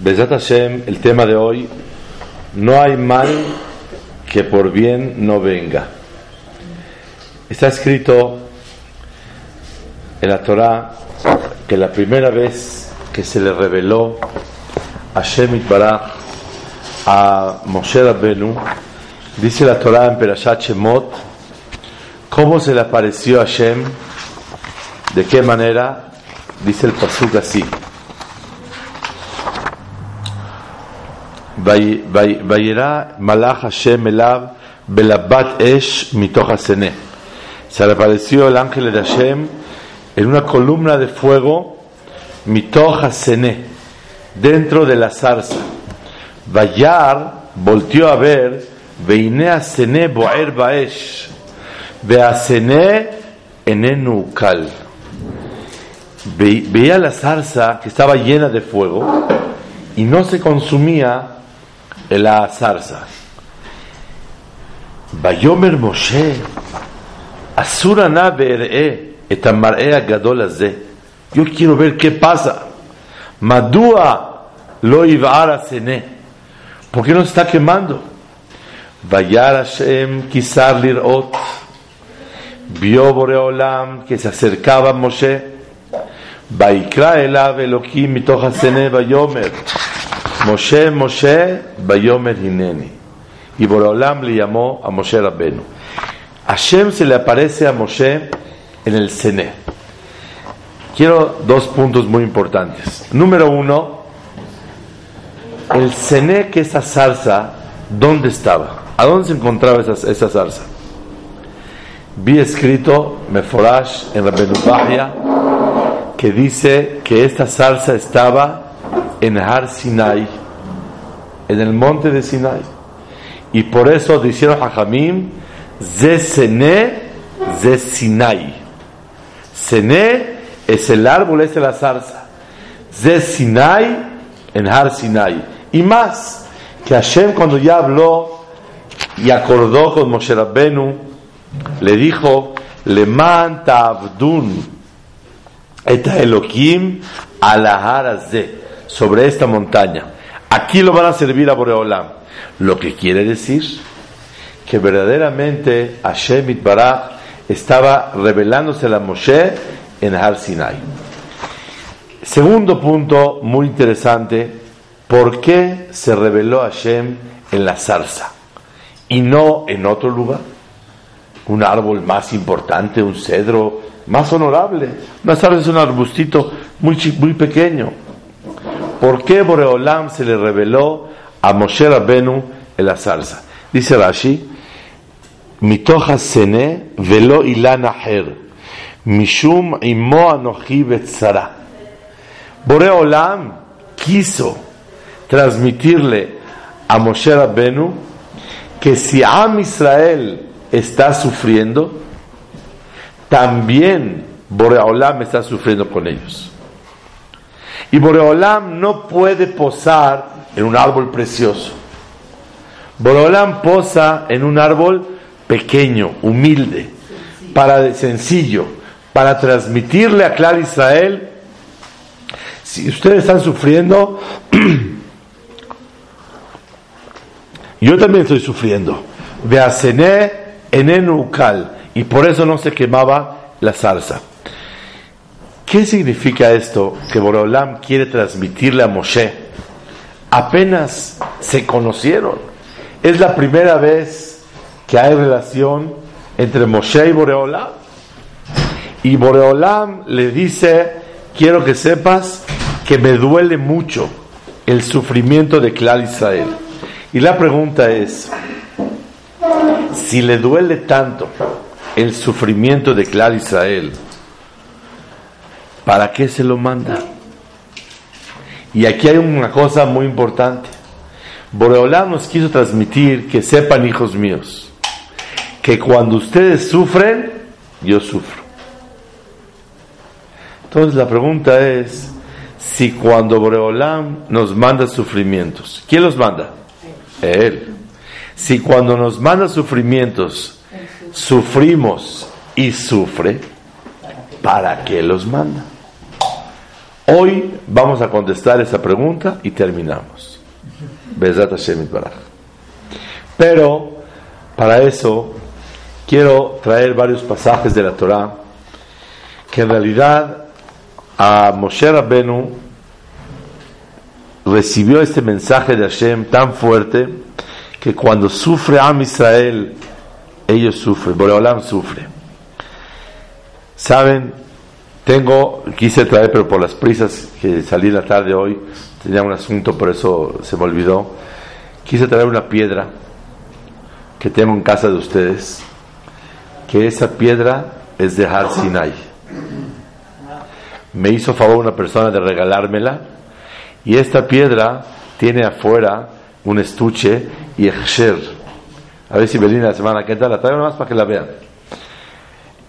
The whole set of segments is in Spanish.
Besat Hashem, el tema de hoy, no hay mal que por bien no venga. Está escrito en la Torah que la primera vez que se le reveló a Shemit Baraj a Moshe Rabbenu, dice la Torah en Perashat Shemot, cómo se le apareció a Shem, de qué manera, dice el pasuk así. Vayera Malach Hashem Elav Belabat Esh Mitoch Se le apareció el ángel de Hashem en una columna de fuego Mitoch dentro de la zarza. Vayar volteó a ver Veine Asene Boer Baesh Enenu Kal. Veía la zarza que estaba llena de fuego y no se consumía la zarza. Bayomer Moshe, Asura na etamarea gadol Yo quiero ver qué pasa. Madua lo ivara sene. ¿Por qué no está quemando? Vayar Hashem kisar lirot. Vio Boreolam que se acercaba a Moshe. Vaikra elav Elohim mitoch hasene vayomer. Moshe, Moshe, Bayomer Hineni. Y Boreolam le llamó a Moshe Rabbenu. Hashem se le aparece a Moshe en el Sene. Quiero dos puntos muy importantes. Número uno, el Sene, que esa zarza, ¿dónde estaba? ¿A dónde se encontraba esa, esa zarza? Vi escrito, Meforash, en Rabbenu Bahia, que dice que esta zarza estaba en Har Sinai, en el monte de Sinai. Y por eso dijeron a Jamim, Ze Sene, Ze Sinai. Sene es el árbol, es la zarza. Ze Sinai, en Har Sinai. Y más, que Hashem cuando ya habló y acordó con Moshe Rabbenu, le dijo, Le manta abdun et Elohim alahar sobre esta montaña. Aquí lo van a servir a Boreolam. Lo que quiere decir que verdaderamente Hashem Itbaraj estaba revelándose a Moshe en Har Sinai. Segundo punto muy interesante, ¿por qué se reveló Hashem en la zarza y no en otro lugar? Un árbol más importante, un cedro más honorable. Una zarza es un arbustito muy, muy pequeño. ¿Por qué Boreolam se le reveló a Moshe Rabbenu en la zarza? Dice Rashi, Mitoja sene velo ilana her, mishum imo betzara. Boreolam quiso transmitirle a Moshe Rabbenu que si Am Israel está sufriendo, también Boreolam está sufriendo con ellos. Y Boreolam no puede posar en un árbol precioso. Boreolam posa en un árbol pequeño, humilde, para sencillo, para transmitirle a Clar Israel, si ustedes están sufriendo, yo también estoy sufriendo. Veacené en y por eso no se quemaba la salsa. ¿Qué significa esto que Boreolam quiere transmitirle a Moshe? Apenas se conocieron. Es la primera vez que hay relación entre Moshe y Boreolam. Y Boreolam le dice, quiero que sepas que me duele mucho el sufrimiento de Clar Israel. Y la pregunta es, si le duele tanto el sufrimiento de Clar Israel, ¿Para qué se lo manda? Y aquí hay una cosa muy importante. Boreolam nos quiso transmitir que sepan, hijos míos, que cuando ustedes sufren, yo sufro. Entonces la pregunta es, si cuando Boreolam nos manda sufrimientos, ¿quién los manda? Él. Si cuando nos manda sufrimientos, sufrimos y sufre, ¿para qué los manda? Hoy vamos a contestar esa pregunta y terminamos. Pero para eso quiero traer varios pasajes de la Torah que en realidad a Moshe Rabbenu recibió este mensaje de Hashem tan fuerte que cuando sufre Am Israel, ellos sufren, Boreolam sufre. Saben, tengo, quise traer, pero por las prisas que salí la tarde hoy, tenía un asunto, por eso se me olvidó. Quise traer una piedra que tengo en casa de ustedes, que esa piedra es de Har Sinai. Me hizo favor una persona de regalármela y esta piedra tiene afuera un estuche y Echsher. A ver si Belina la semana que entra la traigo más para que la vean.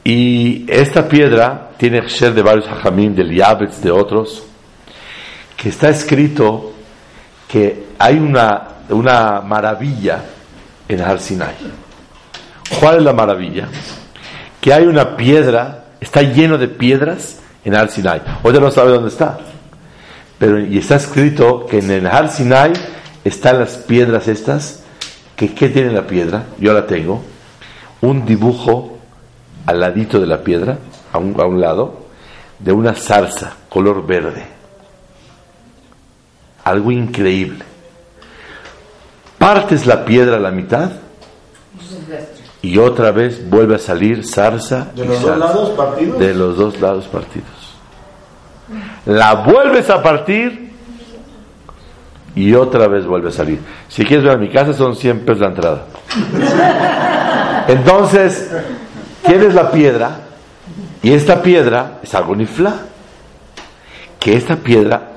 Y esta piedra tiene Echsher de varios hajamim, del Yabetz, de otros, que está escrito que hay una, una maravilla en Har. ¿Cuál es la maravilla? Que hay una piedra, está lleno de piedras en Har Sinai. Hoy no sabe dónde está. Pero, y está escrito que en el Har están las piedras estas. Que, ¿Qué tiene la piedra? Yo la tengo. Un dibujo al ladito de la piedra, a un, a un lado, de una zarza color verde. Algo increíble. Partes la piedra a la mitad y otra vez vuelve a salir zarza. ¿De los dos lados partidos? De los dos lados partidos. La vuelves a partir y otra vez vuelve a salir. Si quieres ver a mi casa son 100 pesos la entrada. Entonces, tienes la piedra y esta piedra es algo nifla. Que esta piedra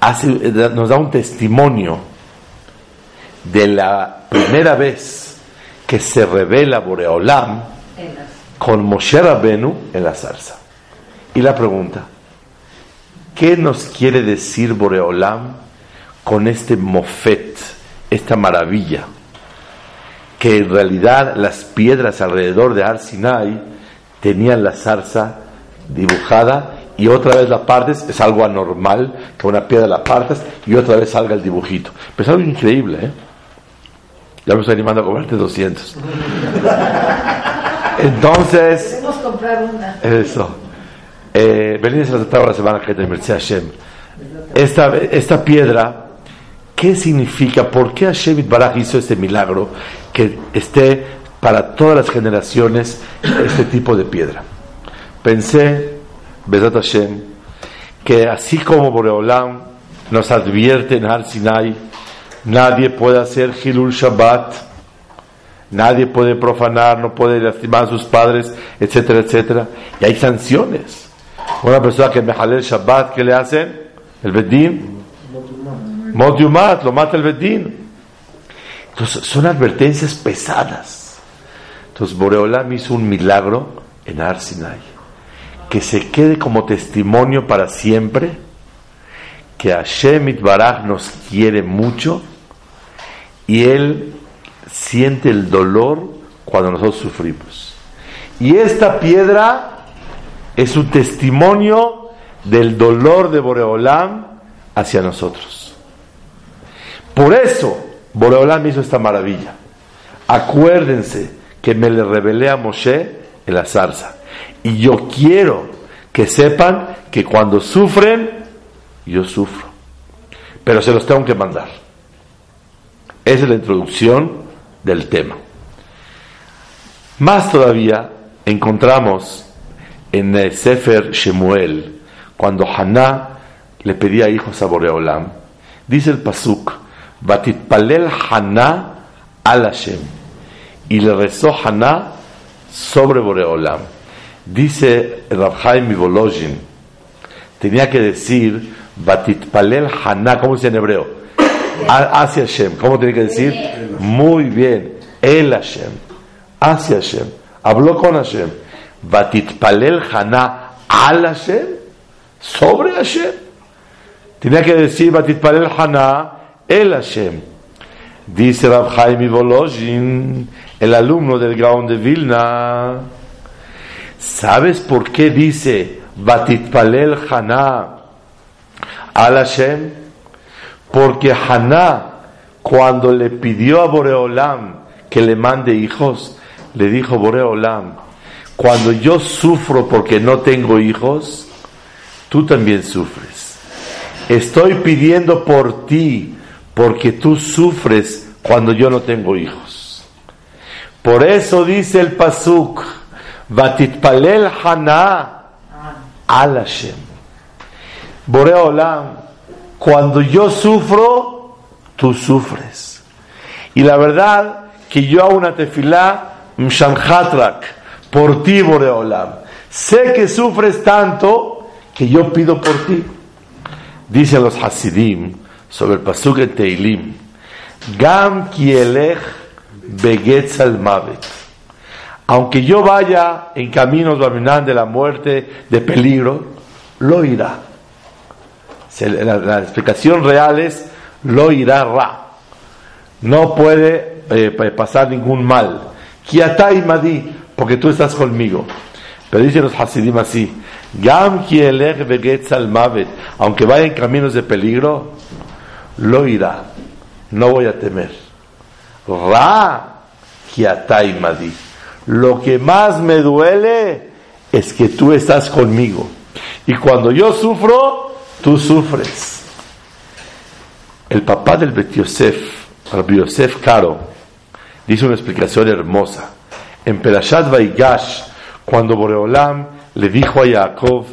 hace, nos da un testimonio de la primera vez que se revela Boreolam con Moshe Rabenu en la zarza. Y la pregunta, ¿qué nos quiere decir Boreolam con este mofet, esta maravilla? Que en realidad las piedras alrededor de Ar Sinai tenían la zarza dibujada y otra vez la partes, es algo anormal que una piedra la partas y otra vez salga el dibujito. Pero es algo increíble, ¿eh? Ya me estoy animando a comerte 200. Entonces. Podemos comprar una. Eso. Eh, Belén se la trataba la semana que te Hashem. Esta, esta piedra, ¿qué significa? ¿Por qué Hashem Baraj hizo este milagro que esté para todas las generaciones este tipo de piedra? Pensé, Besat Hashem, que así como Boreolam nos advierte en Har Sinai, nadie puede hacer Hilul Shabbat, nadie puede profanar, no puede lastimar a sus padres, etcétera, etcétera. Y hay sanciones. Una persona que mejalel Shabbat, ¿qué le hacen? El Bedín. Motiumat, lo mata el Bedín. Entonces, son advertencias pesadas. Entonces, Boreolam hizo un milagro en Ar Sinai. Que se quede como testimonio para siempre que Hashem Itbaraj nos quiere mucho y Él siente el dolor cuando nosotros sufrimos. Y esta piedra es un testimonio del dolor de Boreolam hacia nosotros. Por eso Boreolam hizo esta maravilla. Acuérdense que me le revelé a Moshe en la zarza. Y yo quiero que sepan que cuando sufren, yo sufro. Pero se los tengo que mandar. Esa es la introducción del tema. Más todavía encontramos en el Sefer Shemuel, cuando Haná le pedía hijos a Boreolam, dice el Pasuk, Batitpalel Haná al Hashem, y le rezó Haná sobre Boreolam. Dice Rabhaim Volozhin, tenía que decir, Batitpalel Haná, ¿cómo dice en hebreo? Hacia Hashem, ¿cómo tiene que decir? Muy bien, el Hashem, hacia Hashem, habló con Hashem. Batitpalel Haná al Hashem, sobre Hashem. Tenía que decir Batitpalel Haná el Hashem. Dice Rab Chaim el alumno del Gaon de Vilna. ¿Sabes por qué dice Batitpalel Haná al Hashem, porque Haná, cuando le pidió a Boreolam que le mande hijos, le dijo Boreolam, cuando yo sufro porque no tengo hijos, tú también sufres. Estoy pidiendo por ti porque tú sufres cuando yo no tengo hijos. Por eso dice el pasuk, Vatitpalel Haná al Hashem. Boreolam, cuando yo sufro, tú sufres. Y la verdad que yo hago una tefilá mshamhatrak, por ti, Boreolam. Sé que sufres tanto que yo pido por ti. Dicen los Hasidim sobre el pasuk en Teilim, Gam kielech begetz mavet. Aunque yo vaya en caminos de la muerte, de peligro, lo irá. La, explicación real es lo irá ra. No puede eh, pasar ningún mal. Kiatai madi, porque tú estás conmigo. Pero dicen los Hasidim así, Gam mavet, aunque vaya en caminos de peligro, lo irá, no voy a temer. Ra madi. Lo que más me duele es que tú estás conmigo. Y cuando yo sufro, tú sufres. El papá del Bet Yosef, Rabbi Yosef Caro, dice una explicación hermosa. En Perashat Vaigash, cuando Boreolam le dijo a Jacob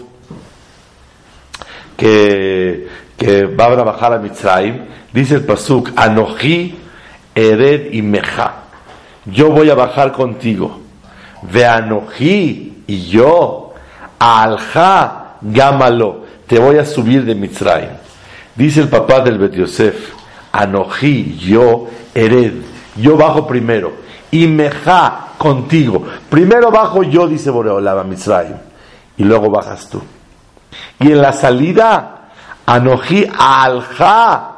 que, que va a bajar a Mitzrayim, dice el Pasuk, Anoji, Ered y Meja. Yo voy a bajar contigo. Ve Anoji y yo, Alja, Gamalo, te voy a subir de Mitzrayim. Dice el papá del Bet Yosef, Anoji, yo, Ered, yo bajo primero y meja contigo. Primero bajo yo, dice Boreolaba Mitzrayim, y luego bajas tú. Y en la salida, anoji alja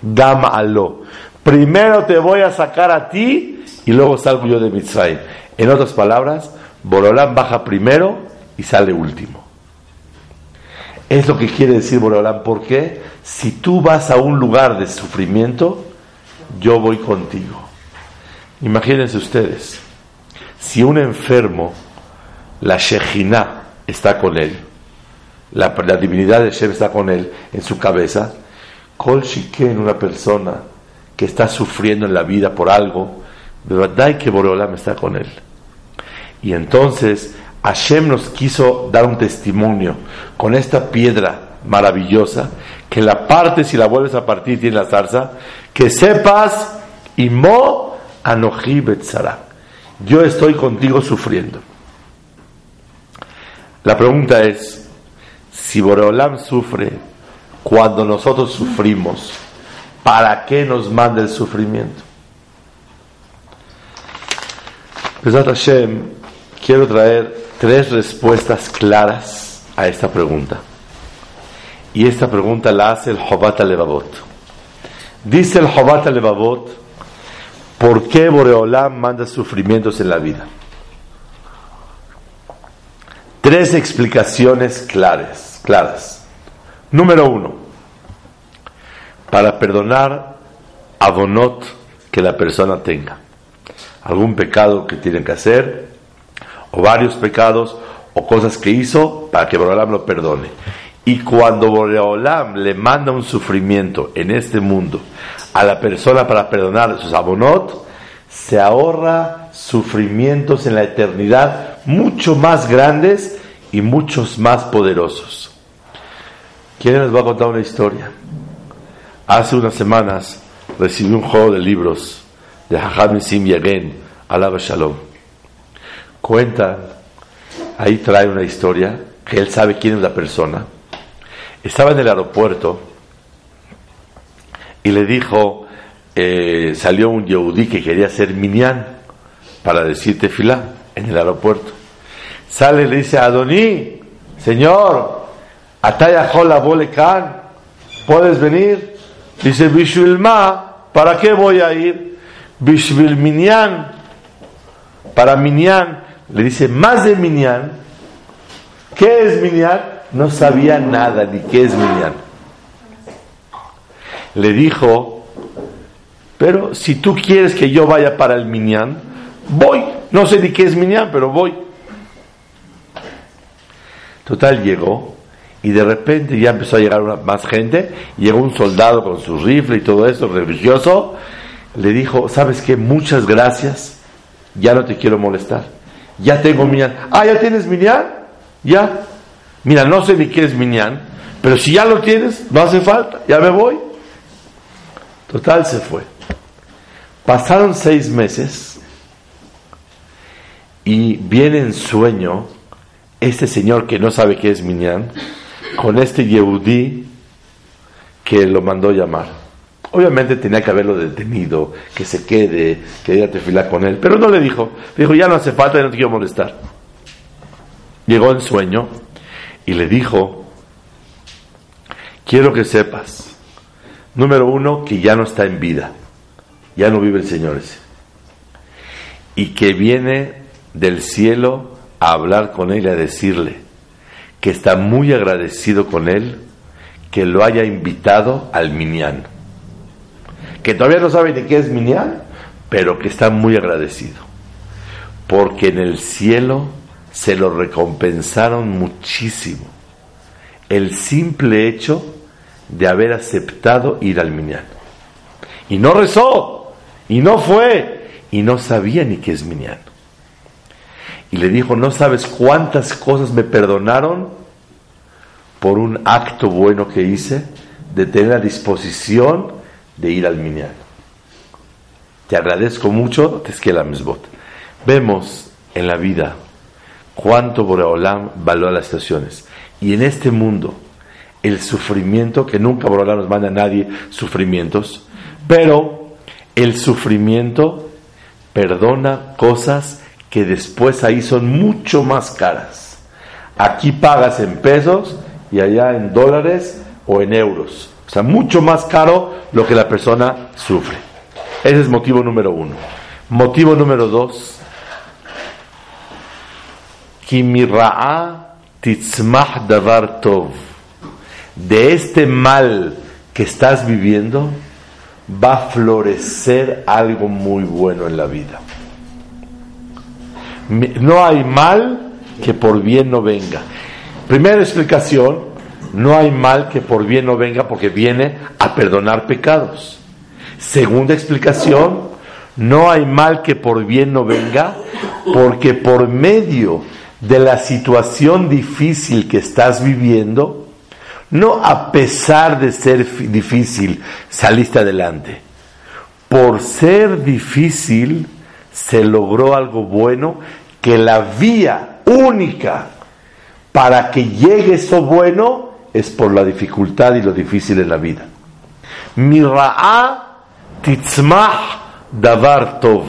dama alo. Primero te voy a sacar a ti y luego salgo yo de Mitzrayim. En otras palabras, Boreolam baja primero y sale último. Es lo que quiere decir Boreolam, porque si tú vas a un lugar de sufrimiento, yo voy contigo. Imagínense ustedes, si un enfermo, la Shejina está con él, la, divinidad de Shem está con él en su cabeza, Kol en una persona que está sufriendo en la vida por algo, verdad que Boreolam está con él. Y entonces Hashem nos quiso dar un testimonio con esta piedra maravillosa, que la partes y la vuelves a partir tiene la zarza, que sepas y mo Anoji Betzara. Yo estoy contigo sufriendo. La pregunta es, si Boreolam sufre cuando nosotros sufrimos, ¿para qué nos manda el sufrimiento? Besat Hashem, quiero traer tres respuestas claras a esta pregunta. Y esta pregunta la hace el Jobat Levavot. Dice el Jobat Levavot, ¿Por qué Boreolam manda sufrimientos en la vida? Tres explicaciones claras, claras. Número uno, para perdonar abonot que la persona tenga. Algún pecado que tiene que hacer, o varios pecados, o cosas que hizo, para que Boreolam lo perdone. Y cuando Boreolam le manda un sufrimiento en este mundo a la persona para perdonar sus abonot, se ahorra sufrimientos en la eternidad mucho más grandes y muchos más poderosos. ¿Quién les va a contar una historia? Hace unas semanas recibí un juego de libros de Hajam Sim Yagen, Alaba Shalom. Cuenta, ahí trae una historia, que él sabe quién es la persona estaba en el aeropuerto y le dijo, eh, salió un Yehudí que quería ser minyan para decir tefilá en el aeropuerto. Sale y le dice, Adoní, señor, ¿puedes venir? Dice, Bishvilma, ¿para qué voy a ir? Bishvil minyan, para minyan. Le dice, más de minyan. ¿Qué es minyan? no sabía nada ni qué es Minyan. le dijo, pero si tú quieres que yo vaya para el Minyan, voy. No sé ni qué es Minyan, pero voy. Total, llegó y de repente ya empezó a llegar más gente. Llegó un soldado con su rifle y todo eso, religioso. Le dijo, ¿sabes qué? Muchas gracias. Ya no te quiero molestar. Ya tengo Minyan. Ah, ¿ya tienes Minyan? Ya. Mira, no sé ni qué es Minyan, pero si ya lo tienes, no hace falta. Ya me voy. Total, se fue. Pasaron seis meses y viene en sueño este señor que no sabe qué es Minyan con este Yehudí que lo mandó llamar. Obviamente tenía que haberlo detenido, que se quede, que diga tefilá con él, pero no le dijo. dijo, ya no hace falta, ya no te quiero molestar. Llegó en sueño y le dijo, quiero que sepas, número uno, que ya no está en vida, ya no vive el Señor ese, y que viene del cielo a hablar con él y a decirle, que está muy agradecido con él que lo haya invitado al Minyan. Que todavía no sabe de qué es Minyan, pero que está muy agradecido. Porque en el cielo se lo recompensaron muchísimo. El simple hecho de haber aceptado ir al Minyan. Y no rezó, y no fue, y no sabía ni qué es Minyan y le dijo, no sabes cuántas cosas me perdonaron por un acto bueno que hice de tener la disposición de ir al Minyan. Te agradezco mucho, Mesbot. Vemos en la vida cuánto Boreolam valora las situaciones. Y en este mundo, el sufrimiento, que nunca Boreolam nos manda a nadie sufrimientos, pero el sufrimiento perdona cosas que después ahí son mucho más caras. Aquí pagas en pesos y allá en dólares o en euros. O sea, mucho más caro lo que la persona sufre. Ese es motivo número uno. Motivo número dos. davar tov. De este mal que estás viviendo va a florecer algo muy bueno en la vida. No hay mal que por bien no venga. Primera explicación, no hay mal que por bien no venga porque viene a perdonar pecados. Segunda explicación, no hay mal que por bien no venga porque por medio de la situación difícil que estás viviendo, no a pesar de ser difícil, saliste adelante. Por ser difícil, se logró algo bueno que la vía única para que llegue eso bueno es por la dificultad y lo difícil en la vida. Mira'a titzmah davar tov.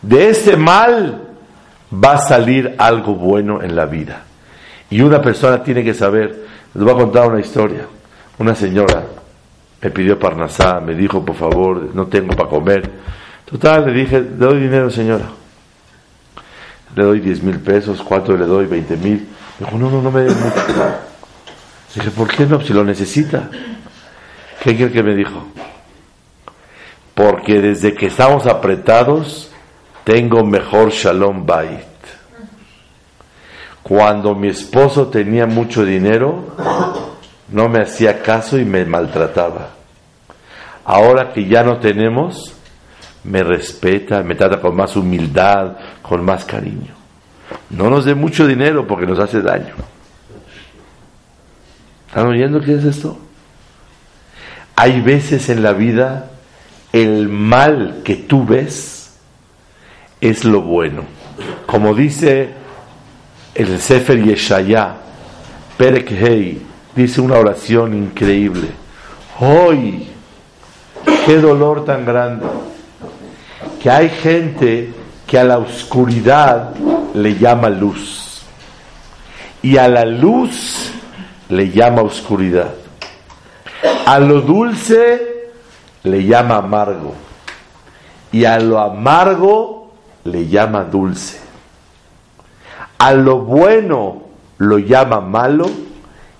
De ese mal va a salir algo bueno en la vida. Y una persona tiene que saber, les voy a contar una historia. Una señora me pidió parnasá, me dijo, por favor, no tengo para comer. Total, le dije, le doy dinero, señora le doy 10 mil pesos, cuatro le doy 20 mil. Dijo, no, no, no me den mucho. Dije, ¿por qué no? Si lo necesita. ¿Qué quiere que me dijo? Porque desde que estamos apretados, tengo mejor shalom bait. Cuando mi esposo tenía mucho dinero, no me hacía caso y me maltrataba. Ahora que ya no tenemos, me respeta, me trata con más humildad, con más cariño. No nos dé mucho dinero porque nos hace daño. ¿Están oyendo qué es esto? Hay veces en la vida el mal que tú ves es lo bueno. Como dice el Sefer Yeshaya, Perek Hei, dice una oración increíble. Hoy, qué dolor tan grande que hay gente que a la oscuridad le llama luz y a la luz le llama oscuridad. A lo dulce le llama amargo y a lo amargo le llama dulce. A lo bueno lo llama malo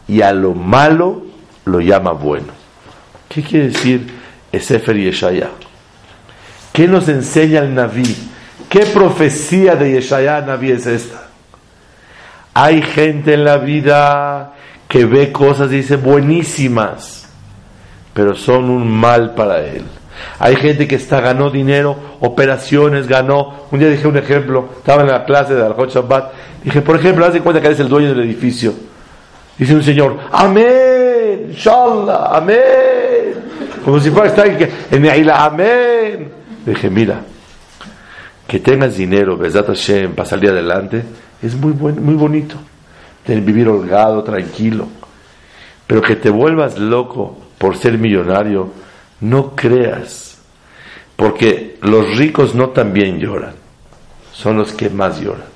y a lo malo lo llama bueno. ¿Qué quiere decir Esefer Yeshaya? ¿Qué nos enseña el Naví? ¿Qué profecía de Yeshaya Naví es esta? Hay gente en la vida que ve cosas y dice buenísimas, pero son un mal para él. Hay gente que está, ganó dinero, operaciones, ganó. Un día dije un ejemplo, estaba en la clase de Al Shabbat. Dije, por ejemplo, haz de cuenta que eres el dueño del edificio. Dice un señor, Amén, Inshallah, Amén. Como si fuera estar en Aila, Amén. Dije, mira, que tengas dinero, Besat Hashem, para salir adelante, es muy, buen, muy bonito. Vivir holgado, tranquilo. Pero que te vuelvas loco por ser millonario, no creas, porque los ricos no también lloran, son los que más lloran.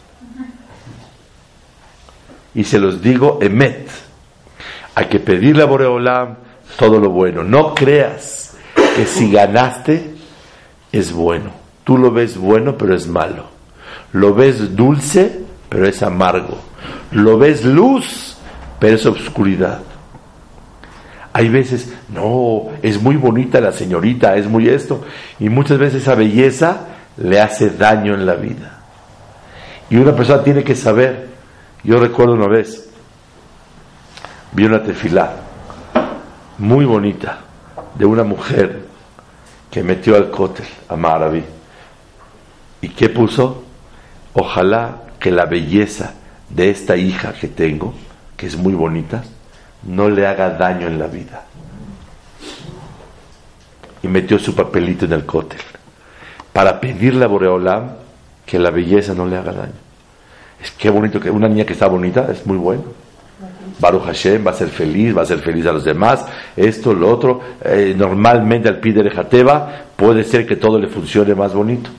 Y se los digo, emet, hay que pedirle a Boreolam todo lo bueno. No creas que si ganaste es bueno. Tú lo ves bueno, pero es malo. Lo ves dulce, pero es amargo. Lo ves luz, pero es obscuridad. Hay veces, no, es muy bonita la señorita, es muy esto. Y muchas veces esa belleza le hace daño en la vida. Y una persona tiene que saber. Yo recuerdo una vez, vi una tefilá muy bonita de una mujer que metió al cótel a Maraví. ¿Y qué puso? Ojalá que la belleza de esta hija que tengo, que es muy bonita, no le haga daño en la vida. Y metió su papelito en el cótel para pedirle a Boreolam que la belleza no le haga daño. Es que bonito que una niña que está bonita es muy bueno. Baruch Hashem va a ser feliz, va a ser feliz a los demás, esto, lo otro. Eh, normalmente al de Jateba puede ser que todo le funcione más bonito.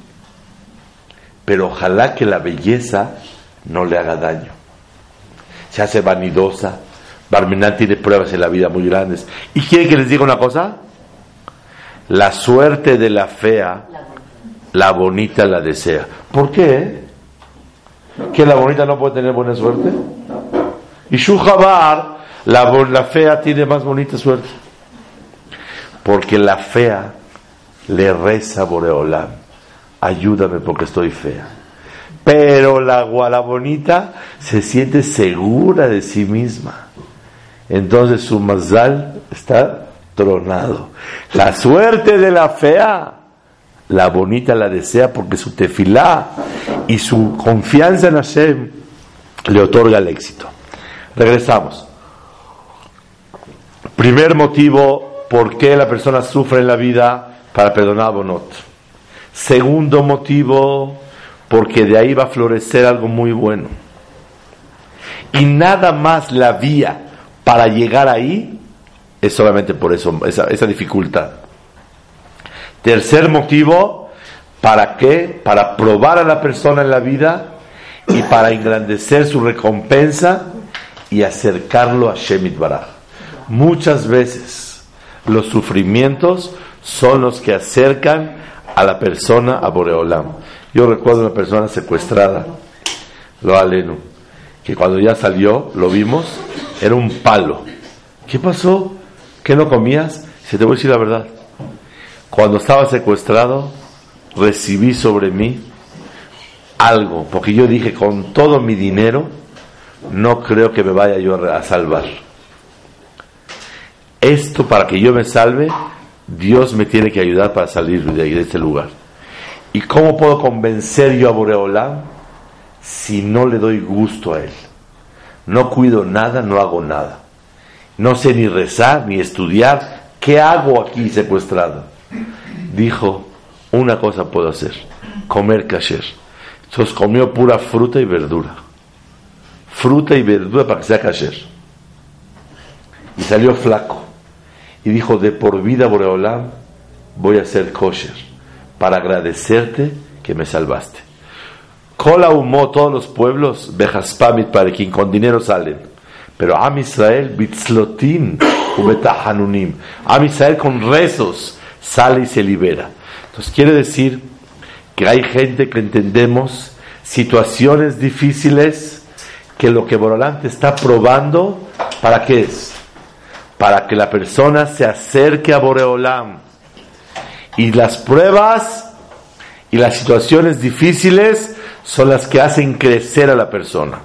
Pero ojalá que la belleza no le haga daño. Se hace vanidosa, Barmenán tiene pruebas en la vida muy grandes. ¿Y quiere que les diga una cosa? La suerte de la fea, la bonita la desea. ¿Por qué? ¿Que la bonita no puede tener buena suerte? Y Shuhabar, la, la fea tiene más bonita suerte. Porque la fea le reza Boreolam. Ayúdame porque estoy fea. Pero la, la bonita se siente segura de sí misma entonces su mazal está tronado. La suerte de la fea, la bonita la desea porque su tefilá y su confianza en Hashem le otorga el éxito. Regresamos. Primer motivo por qué la persona sufre en la vida para perdonar a Bonot. Segundo motivo, porque de ahí va a florecer algo muy bueno. Y nada más la vía para llegar ahí es solamente por eso, esa, dificultad. Tercer motivo, ¿para qué? Para probar a la persona en la vida y para engrandecer su recompensa y acercarlo a Shemit Baraj. Muchas veces los sufrimientos son los que acercan a la persona a Boreolam. Yo recuerdo una persona secuestrada, lo aleno, que cuando ya salió, lo vimos, era un palo. ¿Qué pasó? ¿Qué no comías? Se te voy a decir la verdad. Cuando estaba secuestrado, recibí sobre mí algo, porque yo dije, con todo mi dinero, no creo que me vaya yo a salvar. Esto para que yo me salve, Dios me tiene que ayudar para salir de, este lugar. ¿Y cómo puedo convencer yo a Boreolam si no le doy gusto a él? no cuido nada, no hago nada. No sé ni rezar ni estudiar. ¿Qué hago aquí secuestrado? Dijo, una cosa puedo hacer, comer kasher. Entonces comió pura fruta y verdura. Fruta y verdura para que sea kasher. Y salió flaco. Y dijo, de por vida, Boreolam, voy a ser kosher para agradecerte que me salvaste. Cola humó todos los pueblos, Bejaspamit para quien con dinero salen. Pero Am Israel, Bitzlotin, Ubetahanunim. Am Israel con rezos sale y se libera. Entonces quiere decir que hay gente que entendemos situaciones difíciles que lo que Borolante está probando, ¿para qué es? para que la persona se acerque a Boreolam. Y las pruebas y las situaciones difíciles son las que hacen crecer a la persona.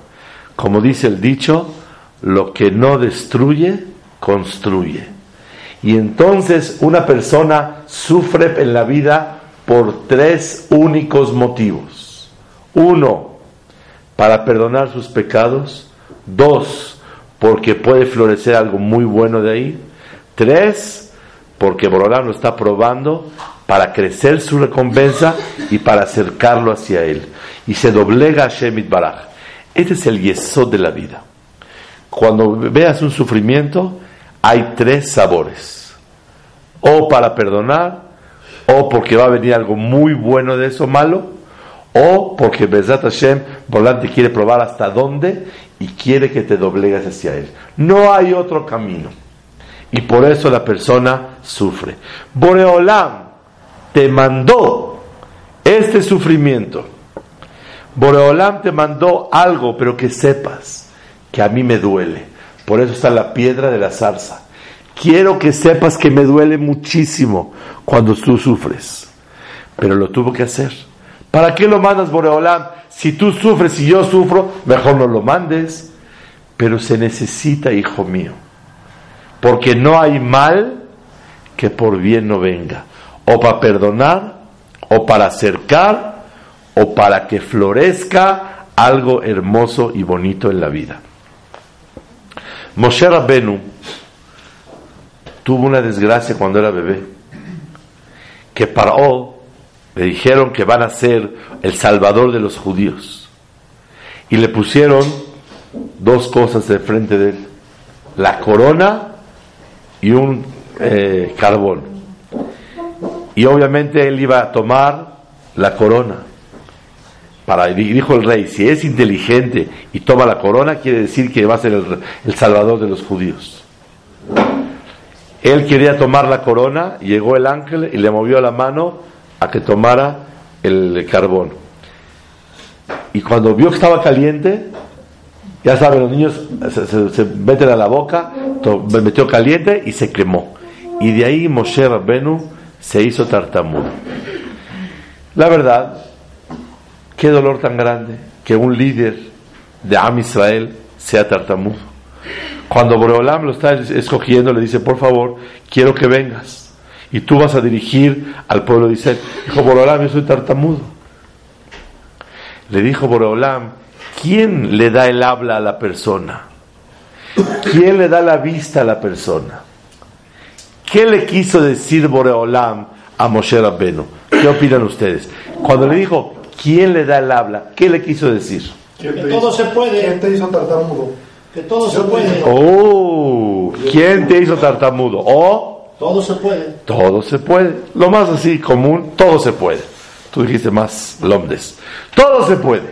Como dice el dicho, lo que no destruye, construye. Y entonces una persona sufre en la vida por tres únicos motivos. Uno, para perdonar sus pecados. Dos, porque puede florecer algo muy bueno de ahí. Tres, porque Borolán lo está probando para crecer su recompensa y para acercarlo hacia él. Y se doblega a Shemit Baraj. Este es el yesod de la vida. Cuando veas un sufrimiento, hay tres sabores. O para perdonar, o porque va a venir algo muy bueno de eso malo, o porque Bezat Hashem volante quiere probar hasta dónde y quiere que te doblegas hacia él. No hay otro camino. Y por eso la persona sufre. Boreolam te mandó este sufrimiento. Boreolam te mandó algo, pero que sepas que a mí me duele. Por eso está la piedra de la zarza. Quiero que sepas que me duele muchísimo cuando tú sufres. Pero lo tuvo que hacer. ¿Para qué lo mandas, Boreolam? Si tú sufres y yo sufro, mejor no lo mandes. Pero se necesita, hijo mío. Porque no hay mal que por bien no venga. O para perdonar, o para acercar, o para que florezca algo hermoso y bonito en la vida. Moshe Rabbenu tuvo una desgracia cuando era bebé, que Paró le dijeron que van a ser el salvador de los judíos. Y le pusieron dos cosas de frente de él, la corona y un eh, carbón. Y obviamente él iba a tomar la corona. Para, dijo el rey, si es inteligente y toma la corona, quiere decir que va a ser el salvador de los judíos. Él quería tomar la corona, llegó el ángel y le movió la mano a que tomara el carbón. Y cuando vio que estaba caliente, ya saben, los niños se, meten a la boca, me metió caliente y se quemó. Y de ahí Moshe Rabbenu se hizo tartamudo. La verdad, qué dolor tan grande que un líder de Am Israel sea tartamudo. Cuando Boreolam lo está escogiendo, le dice, por favor, quiero que vengas. Y tú vas a dirigir al pueblo de Israel. Dijo Boreolam, yo soy tartamudo. Le dijo Boreolam, ¿quién le da el habla a la persona? ¿Quién le da la vista a la persona? ¿Qué le quiso decir Boreolam a Moshe Rabbenu? ¿Qué opinan ustedes? Cuando le dijo, ¿quién le da el habla? ¿Qué le quiso decir? Que todo se puede. ¿Quién te hizo tartamudo? Que todo se puede. Oh, ¿quién te hizo tartamudo? O todo se puede. Todo se puede. Lo más así común, todo se puede. Tú dijiste más lomdes. Todo se puede.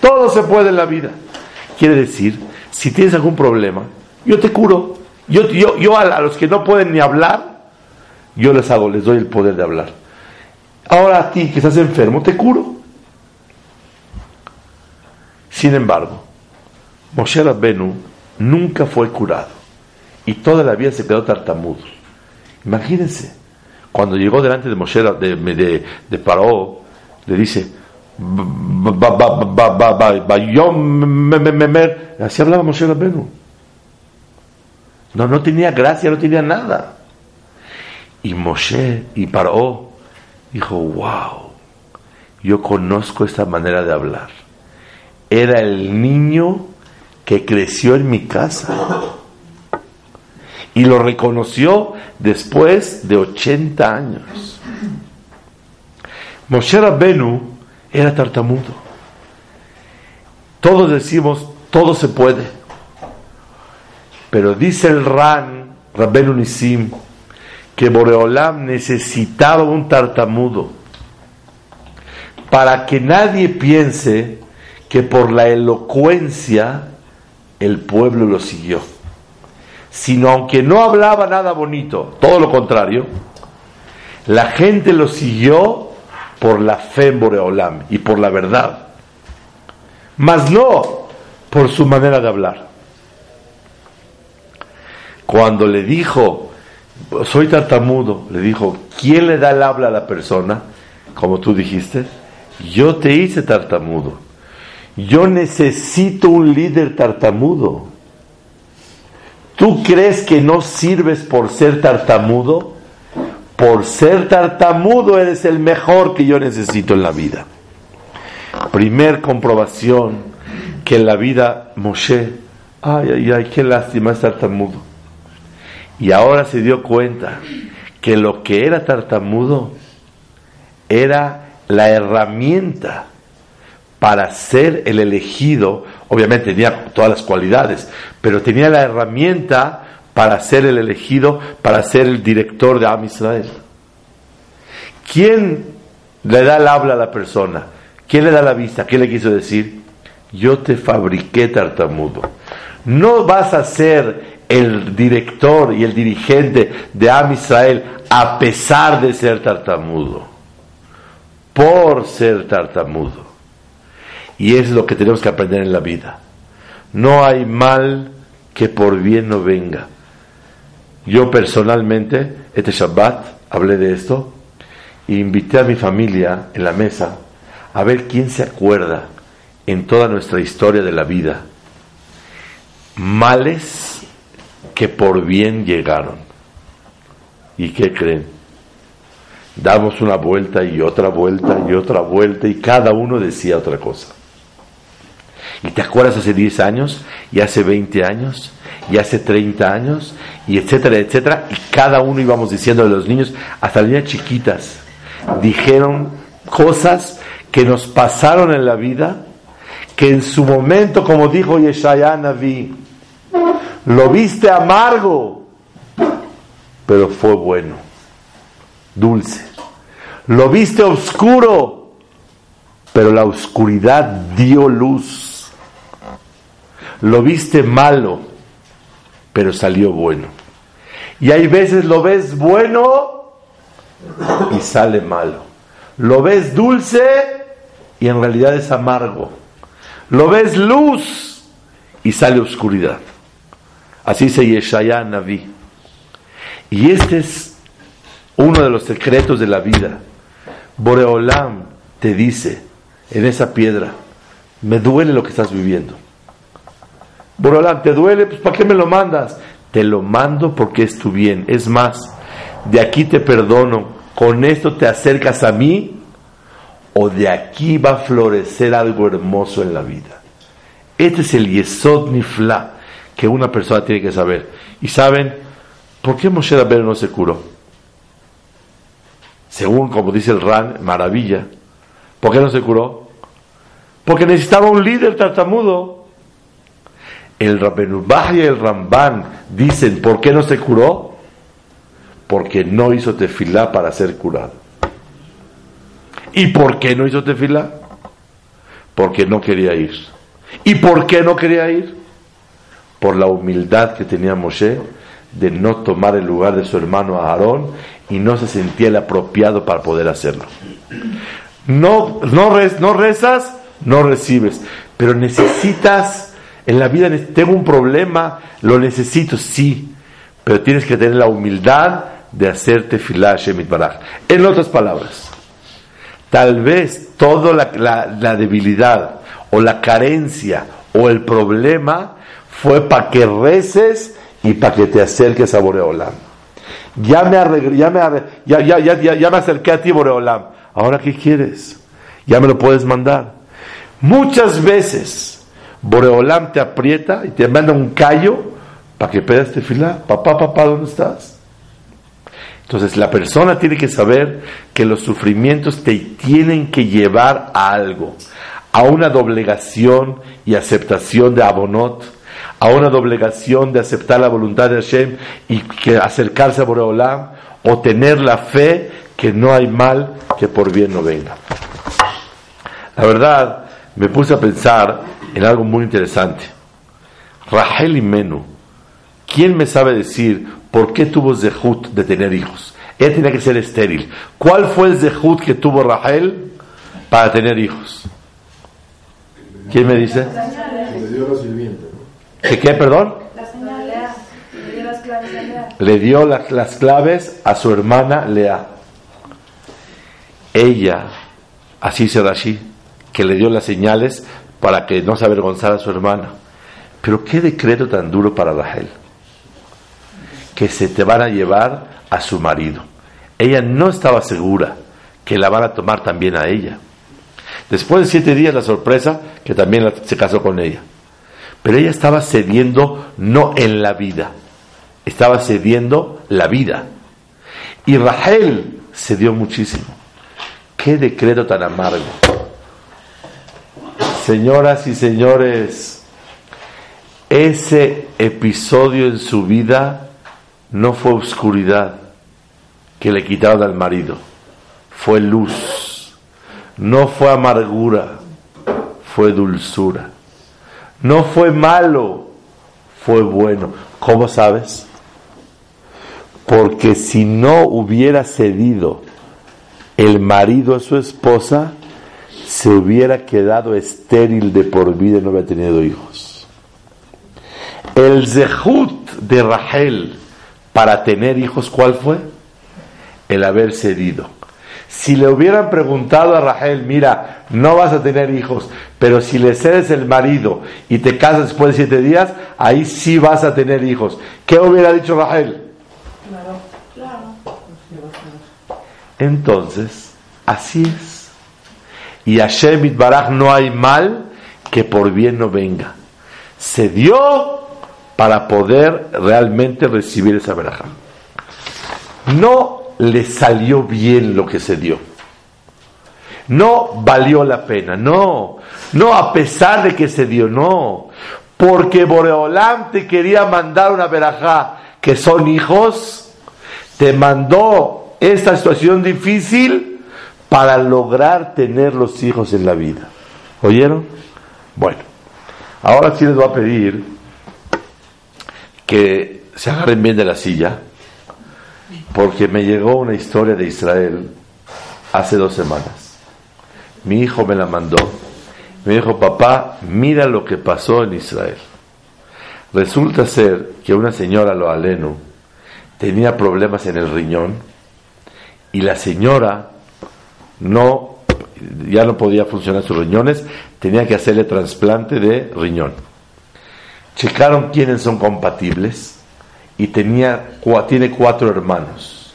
Todo se puede en la vida. Quiere decir, si tienes algún problema, yo te curo. Yo, yo, yo a, los que no pueden ni hablar, yo les hago, les doy el poder de hablar. Ahora a ti que estás enfermo, te curo. Sin embargo, Moshe Rabbenu nunca fue curado y toda la vida se quedó tartamudo. Imagínense, cuando llegó delante de Moshe de, de, de Paró, le dice, así hablaba Moshe Rabbenu. No, no tenía gracia, no tenía nada. Y Moshe y Paró dijo, wow, yo conozco esta manera de hablar. Era el niño que creció en mi casa. Y lo reconoció después de 80 años. Moshe Rabbenu era tartamudo. Todos decimos, todo se puede. Pero dice el Ran, Rabbenu Nisim, que Boreolam necesitaba un tartamudo para que nadie piense que por la elocuencia el pueblo lo siguió. Sino aunque no hablaba nada bonito, todo lo contrario, la gente lo siguió por la fe en Boreolam y por la verdad, mas no por su manera de hablar. cuando le dijo, soy tartamudo, le dijo, ¿quién le da el habla a la persona? Como tú dijiste, yo te hice tartamudo. Yo necesito un líder tartamudo. ¿Tú crees que no sirves por ser tartamudo? Por ser tartamudo eres el mejor que yo necesito en la vida. Primer comprobación que en la vida Moshe, ay, ay, ay, qué lástima es tartamudo. Y ahora se dio cuenta que lo que era tartamudo era la herramienta para ser el elegido, obviamente tenía todas las cualidades, pero tenía la herramienta para ser el elegido, para ser el director de Am Israel. ¿Quién le da el habla a la persona? ¿Quién le da la vista? ¿Qué le quiso decir? Yo te fabriqué tartamudo. No vas a ser el director y el dirigente de Am Israel a pesar de ser tartamudo, por ser tartamudo. Y es lo que tenemos que aprender en la vida. No hay mal que por bien no venga. Yo personalmente, este Shabbat, hablé de esto e invité a mi familia en la mesa a ver quién se acuerda en toda nuestra historia de la vida males que por bien llegaron. ¿Y qué creen? Damos una vuelta y otra vuelta y otra vuelta y cada uno decía otra cosa. ¿Y te acuerdas hace 10 años? ¿Y hace 20 años? ¿Y hace 30 años? Y etcétera, etcétera. Y cada uno íbamos diciendo de los niños, hasta las niñas chiquitas, dijeron cosas que nos pasaron en la vida, que en su momento, como dijo Yeshaya Naví, lo viste amargo, pero fue bueno, dulce. Lo viste oscuro, pero la oscuridad dio luz. Lo viste malo, pero salió bueno. Y hay veces lo ves bueno y sale malo. Lo ves dulce y en realidad es amargo. Lo ves luz y sale oscuridad. Así se Yeshaya Naví. Y este es uno de los secretos de la vida. Boreolam te dice en esa piedra, me duele lo que estás viviendo. Boreolam, ¿te duele? Pues ¿para qué me lo mandas? Te lo mando porque es tu bien. Es más, de aquí te perdono. Con esto te acercas a mí o de aquí va a florecer algo hermoso en la vida. Este es el Yesod Nifla que una persona tiene que saber. Y saben, ¿por qué Moshe Rabbeinu no se curó? Según como dice el Ran, maravilla. ¿Por qué no se curó? Porque necesitaba un líder tartamudo. El Rabbenubah y el Ramban dicen, ¿por qué no se curó? Porque no hizo tefilá para ser curado. ¿Y por qué no hizo tefilá? Porque no quería ir. ¿Y por qué no quería ir? Por la humildad que tenía Moshe de no tomar el lugar de su hermano Aarón y no se sentía el apropiado para poder hacerlo. No, no rezas, no recibes, pero necesitas en la vida tengo un problema, lo necesito, sí, pero tienes que tener la humildad de hacerte filar Shemit. En otras palabras, tal vez toda la, debilidad o la carencia o el problema fue para que reces y para que te acerques a Boreolam. Ya me, ya, me ya, ya, ya, ya me acerqué a ti, Boreolam. Ahora, ¿qué quieres? Ya me lo puedes mandar. Muchas veces Boreolam te aprieta y te manda un callo para que pedas fila. Papá, papá, ¿dónde estás? Entonces la persona tiene que saber que los sufrimientos te tienen que llevar a algo, a una doblegación y aceptación de Abonot, a una doblegación de aceptar la voluntad de Hashem y que acercarse a Boreolam o tener la fe que no hay mal que por bien no venga. La verdad, me puse a pensar en algo muy interesante. Rahel y Menú, ¿quién me sabe decir por qué tuvo Zehut de tener hijos? Ella tenía que ser estéril. ¿Cuál fue el Zehut que tuvo Rahel para tener hijos? ¿Quién me dice? ¿Qué qué, perdón? Le dio las claves a Lea. le dio la- las claves a su hermana Lea. Ella, así dice Rashi, que le dio las señales para que no se avergonzara a su hermana. Pero qué decreto tan duro para Rachel, que se te van a llevar a su marido. Ella no estaba segura que la van a tomar también a ella. Después de siete días la sorpresa que también se casó con ella. Pero ella estaba cediendo no en la vida, estaba cediendo la vida. Y Rahel cedió muchísimo. Qué decreto tan amargo. Señoras y señores, ese episodio en su vida no fue oscuridad que le quitaron al marido, fue luz, no fue amargura, fue dulzura, no fue malo, fue bueno. ¿Cómo sabes? Porque si no hubiera cedido el marido a su esposa, se hubiera quedado estéril de por vida y no hubiera tenido hijos. El zehut de Rahel para tener hijos, ¿cuál fue? El haber cedido. Si le hubieran preguntado a Rahel, mira, no vas a tener hijos, pero si le cedes el marido y te casas después de siete días, ahí sí vas a tener hijos. ¿Qué hubiera dicho Rahel? Entonces, así es. Y a Shemit Baraj no hay mal que por bien no venga. Se dio para poder realmente recibir esa veraja. No le salió bien lo que se dio. No valió la pena, no. No a pesar de que se dio, no. Porque Boreolam te quería mandar una verajá que son hijos, te mandó esta situación difícil para lograr tener los hijos en la vida. ¿Oyeron? Bueno, ahora sí les voy a pedir que se agarren bien de la silla, porque me llegó una historia de Israel hace dos semanas. Mi hijo me la mandó. Me dijo, papá, mira lo que pasó en Israel. Resulta ser que una señora, lo aleno, tenía problemas en el riñón y la señora no ya no podía funcionar sus riñones, tenía que hacerle trasplante de riñón. Checaron quiénes son compatibles y tenía tiene cuatro hermanos.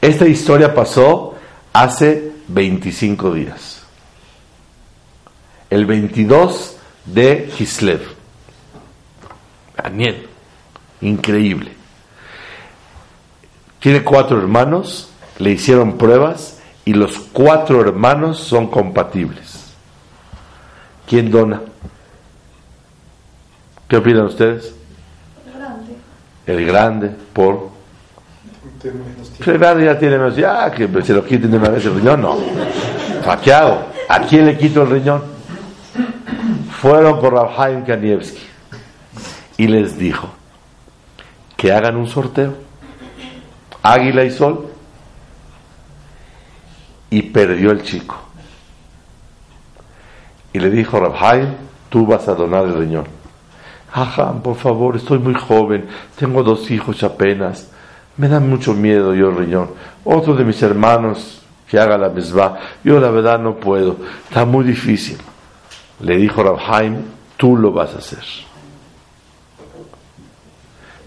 Esta historia pasó hace 25 días. El 22 de Kislev. Daniel, increíble. Tiene cuatro hermanos, le hicieron pruebas y los cuatro hermanos son compatibles. ¿Quién dona? ¿Qué opinan ustedes? Grande. El grande, por. El grande ya tiene menos, ya que se lo quiten de una vez el riñón, no. ¿A qué hago? ¿A quién le quito el riñón? Fueron por Rabhaim Kanievski y les dijo que hagan un sorteo. Águila y Sol. Y perdió el chico. Y le dijo Rabhaim, tú vas a donar el riñón. Ajá, por favor, estoy muy joven, tengo dos hijos apenas, me da mucho miedo yo el riñón. Otro de mis hermanos que haga la misma, yo la verdad no puedo, está muy difícil. Le dijo Rabhaim, tú lo vas a hacer.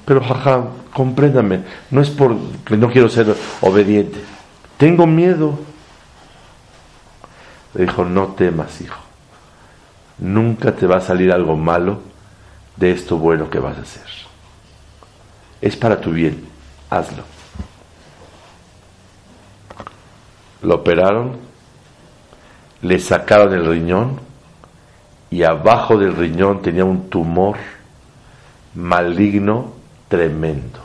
Pero jajá, compréndame, no es porque no quiero ser obediente, tengo miedo. Le dijo, no temas, hijo, nunca te va a salir algo malo de esto bueno que vas a hacer. Es para tu bien, hazlo. Lo operaron, le sacaron el riñón y abajo del riñón tenía un tumor maligno tremendo.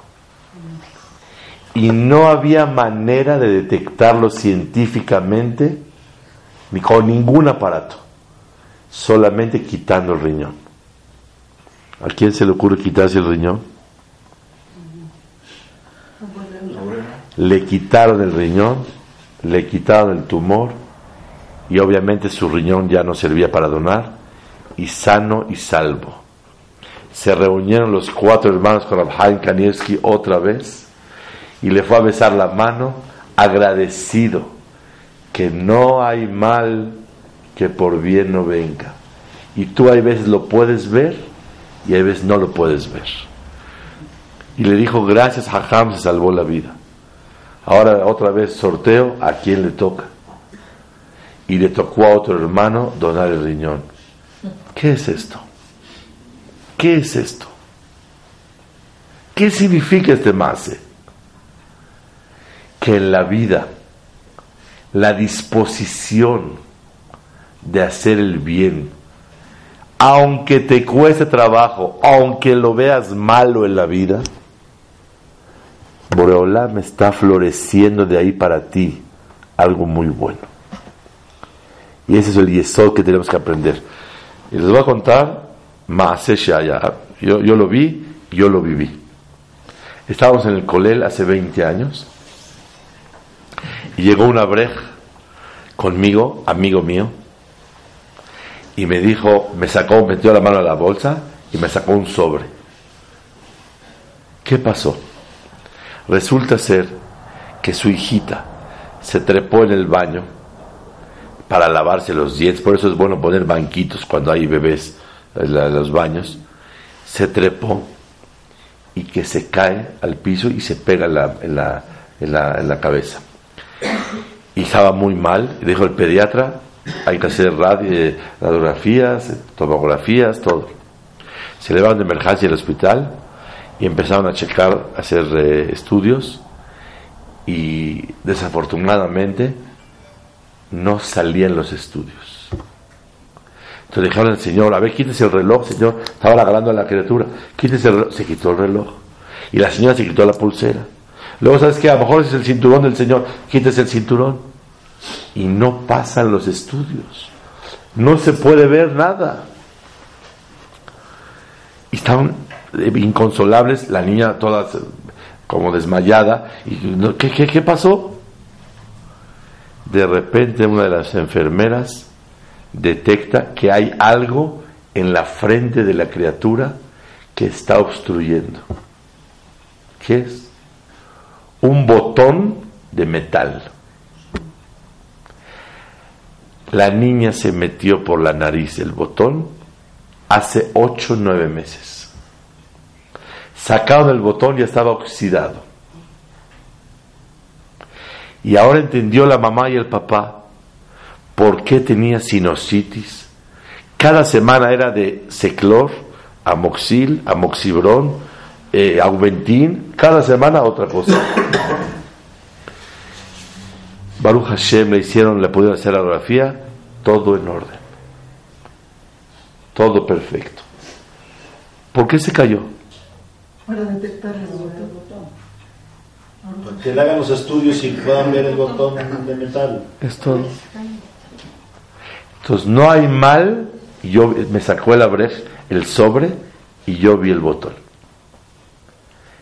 Y no había manera de detectarlo científicamente ni con ningún aparato, solamente quitando el riñón. ¿A quién se le ocurre quitarse el riñón? Le quitaron el riñón, le quitaron el tumor y obviamente su riñón ya no servía para donar y sano y salvo. se reunieron los cuatro hermanos con Abhaim Kanievski otra vez y le fue a besar la mano agradecido que no hay mal que por bien no venga. Y tú hay veces lo puedes ver y hay veces no lo puedes ver. Y le dijo, gracias, Hajam se salvó la vida. Ahora otra vez sorteo a quién le toca. Y le tocó a otro hermano donar el riñón. ¿Qué es esto? ¿Qué es esto? ¿Qué significa este mase? Que en la vida la disposición de hacer el bien, aunque te cueste trabajo, aunque lo veas malo en la vida, me está floreciendo de ahí para ti algo muy bueno. Y ese es el yesod que tenemos que aprender. Y les voy a contar Maase Yo, yo lo vi, yo lo viví. Estábamos en el Colel hace 20 años y llegó una brej conmigo, amigo mío, y me dijo, me sacó, metió la mano a la bolsa y me sacó un sobre. ¿Qué pasó? Resulta ser que su hijita se trepó en el baño para lavarse los dientes, por eso es bueno poner banquitos cuando hay bebés en los baños, se trepó y que se cae al piso y se pega en la, en la, en la, cabeza. Y estaba muy mal, y dijo el pediatra, hay que hacer radio, radiografías, tomografías, todo. Se le van de emergencia al hospital y empezaron a checar, a hacer eh, estudios y desafortunadamente no salían los estudios. Entonces dijeron al Señor, a ver, quítese el reloj, Señor, estaba regalando a la criatura, quítese el reloj, se quitó el reloj. Y la señora se quitó la pulsera. Luego, ¿sabes qué? A lo mejor es el cinturón del Señor, quítese el cinturón. Y no pasan los estudios. No se puede ver nada. Y estaban inconsolables, la niña toda como desmayada. Y, ¿qué, qué, qué pasó? De repente una de las enfermeras detecta que hay algo en la frente de la criatura que está obstruyendo. ¿Qué es? Un botón de metal. La niña se metió por la nariz el botón hace ocho o nueve meses. Sacaron el botón y estaba oxidado. Y ahora entendió la mamá y el papá por qué tenía sinusitis. Cada semana era de seclor, amoxil, amoxibrón, eh, aumentín, cada semana otra cosa. Baruch Hashem le hicieron, le pudieron hacer la radiografía, todo en orden. Todo perfecto. ¿Por qué se cayó? Para detectar el botón. Que le hagan los estudios y puedan ver el botón de metal. Es todo. Entonces no hay mal, yo me sacó el abrej, el sobre, y yo vi el botón.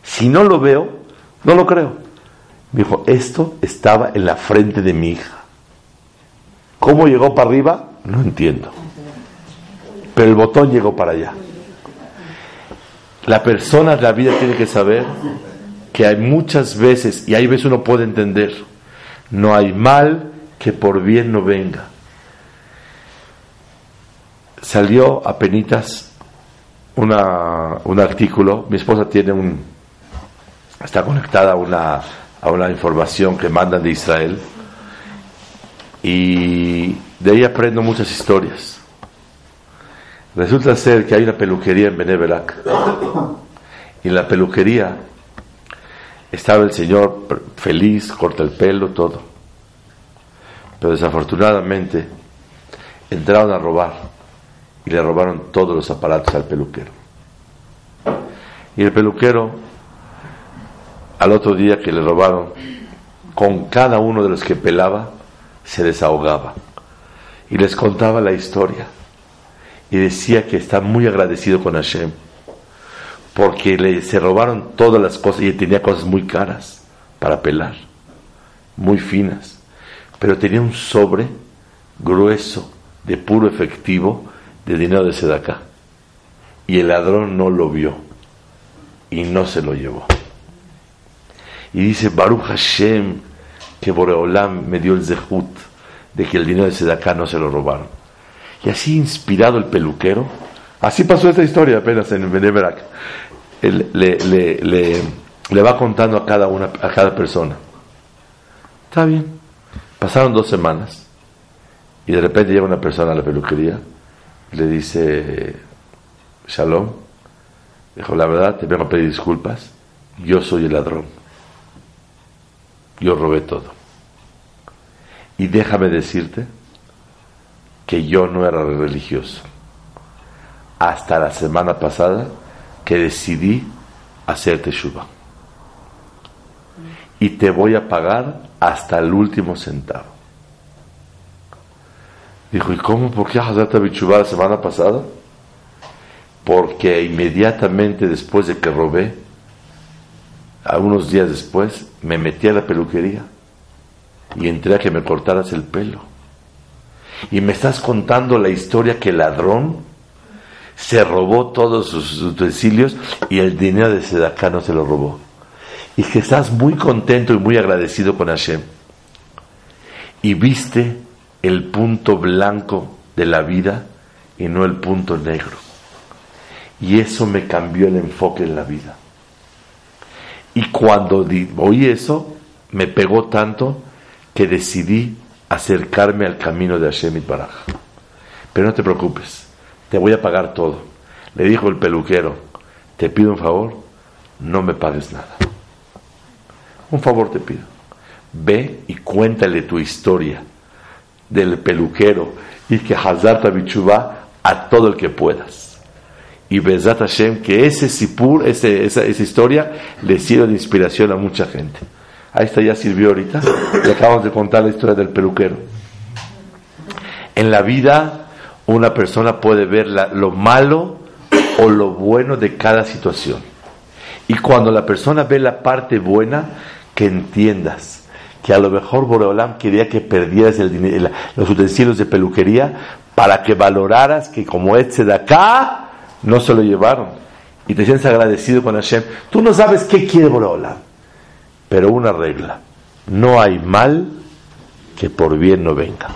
Si no lo veo, no lo creo. Me dijo, esto estaba en la frente de mi hija. ¿Cómo llegó para arriba? No entiendo. Pero el botón llegó para allá. La persona de la vida tiene que saber que hay muchas veces, y hay veces uno puede entender, no hay mal que por bien no venga. Salió a penitas un artículo, mi esposa tiene un, está conectada a una, a una información que mandan de Israel, y de ahí aprendo muchas historias. Resulta ser que hay una peluquería en Beneverac. Y en la peluquería estaba el señor feliz, corta el pelo, todo. Pero desafortunadamente entraron a robar y le robaron todos los aparatos al peluquero. Y el peluquero, al otro día que le robaron, con cada uno de los que pelaba, se desahogaba. Y les contaba la historia. Y decía que está muy agradecido con Hashem porque le se robaron todas las cosas y tenía cosas muy caras para pelar, muy finas, pero tenía un sobre grueso de puro efectivo de dinero de Sedacá. Y el ladrón no lo vio y no se lo llevó. Y dice Baruch Hashem que Boreolam me dio el zehut de que el dinero de Sedaká no se lo robaron. Y así inspirado el peluquero, así pasó esta historia apenas en Beneverak, le, le, le, va contando a cada, una, a cada persona. Está bien. Pasaron dos semanas y de repente llega una persona a la peluquería le dice, Shalom, dijo, la verdad, te vengo a pedir disculpas, yo soy el ladrón, yo robé todo. Y déjame decirte que yo no era religioso. Hasta la semana pasada que decidí hacerte Shuba. Y te voy a pagar hasta el último centavo. Dijo, ¿y cómo? ¿Por qué Hazrat Bichubá la semana pasada? Porque inmediatamente después de que robé, algunos días después, me metí a la peluquería y entré a que me cortaras el pelo. Y me estás contando la historia que el ladrón se robó todos sus utensilios y el dinero de Sedaká no se lo robó. Y que estás muy contento y muy agradecido con Hashem. Y viste el punto blanco de la vida y no el punto negro. Y eso me cambió el enfoque en la vida. Y cuando oí eso, me pegó tanto que decidí acercarme al camino de Hashem Baraj. Pero no te preocupes, te voy a pagar todo. Le dijo el peluquero, te pido un favor, no me pagues nada. Un favor te pido. Ve y cuéntale tu historia del peluquero y que Hazar Bichubá a todo el que puedas. Y Bezat Hashem, que ese Sipur, ese, esa, esa, historia, le sirve de inspiración a mucha gente. Ahí está, ya sirvió ahorita. Le acabamos de contar la historia del peluquero. En la vida, una persona puede ver lo malo o lo bueno de cada situación. Y cuando la persona ve la parte buena, que entiendas que a lo mejor Boreolam quería que perdieras el los utensilios de peluquería para que valoraras que como este de acá no se lo llevaron y te sientes agradecido con Hashem. Tú no sabes qué quiere Boreolam, pero una regla, no hay mal que por bien no venga.